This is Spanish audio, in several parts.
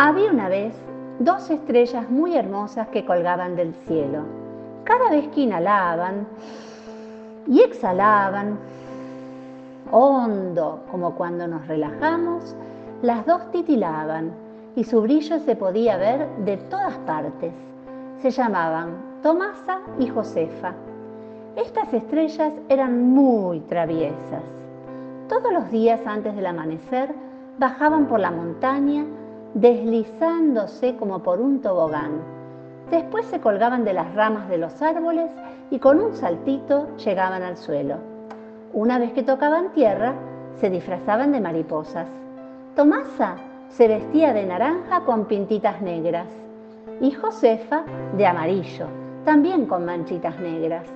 Había una vez dos estrellas muy hermosas que colgaban del cielo. Cada vez que inhalaban y exhalaban, hondo como cuando nos relajamos, las dos titilaban y su brillo se podía ver de todas partes. Se llamaban Tomasa y Josefa. Estas estrellas eran muy traviesas. Todos los días antes del amanecer bajaban por la montaña deslizándose como por un tobogán. Después se colgaban de las ramas de los árboles y con un saltito llegaban al suelo. Una vez que tocaban tierra, se disfrazaban de mariposas. Tomasa se vestía de naranja con pintitas negras y Josefa de amarillo, también con manchitas negras.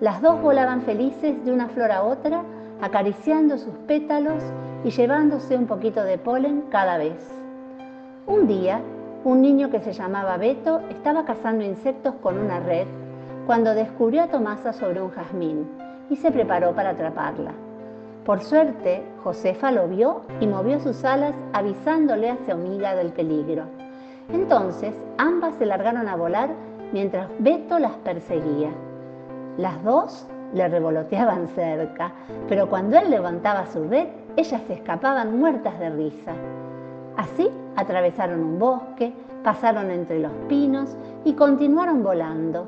Las dos volaban felices de una flor a otra, acariciando sus pétalos y llevándose un poquito de polen cada vez. Un día, un niño que se llamaba Beto estaba cazando insectos con una red cuando descubrió a Tomasa sobre un jazmín y se preparó para atraparla. Por suerte, Josefa lo vio y movió sus alas avisándole a su amiga del peligro. Entonces, ambas se largaron a volar mientras Beto las perseguía. Las dos le revoloteaban cerca, pero cuando él levantaba su red, ellas se escapaban muertas de risa. Así atravesaron un bosque, pasaron entre los pinos y continuaron volando.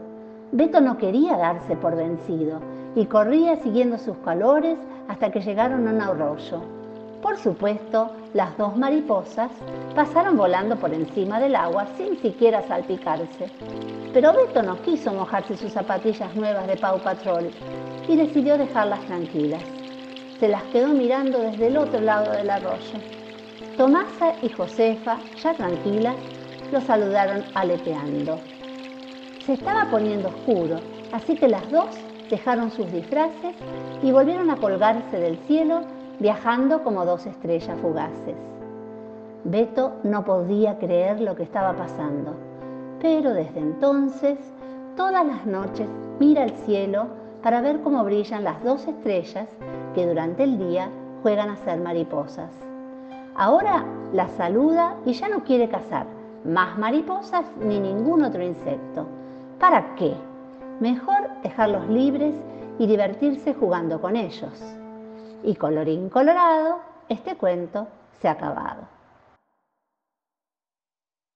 Beto no quería darse por vencido y corría siguiendo sus calores hasta que llegaron a un arroyo. Por supuesto, las dos mariposas pasaron volando por encima del agua sin siquiera salpicarse. Pero Beto no quiso mojarse sus zapatillas nuevas de Pau Patrol y decidió dejarlas tranquilas. Se las quedó mirando desde el otro lado del arroyo. Tomasa y Josefa, ya tranquilas, lo saludaron aleteando. Se estaba poniendo oscuro, así que las dos dejaron sus disfraces y volvieron a colgarse del cielo, viajando como dos estrellas fugaces. Beto no podía creer lo que estaba pasando, pero desde entonces, todas las noches mira al cielo para ver cómo brillan las dos estrellas que durante el día juegan a ser mariposas. Ahora la saluda y ya no quiere cazar más mariposas ni ningún otro insecto. ¿Para qué? Mejor dejarlos libres y divertirse jugando con ellos. Y colorín colorado, este cuento se ha acabado.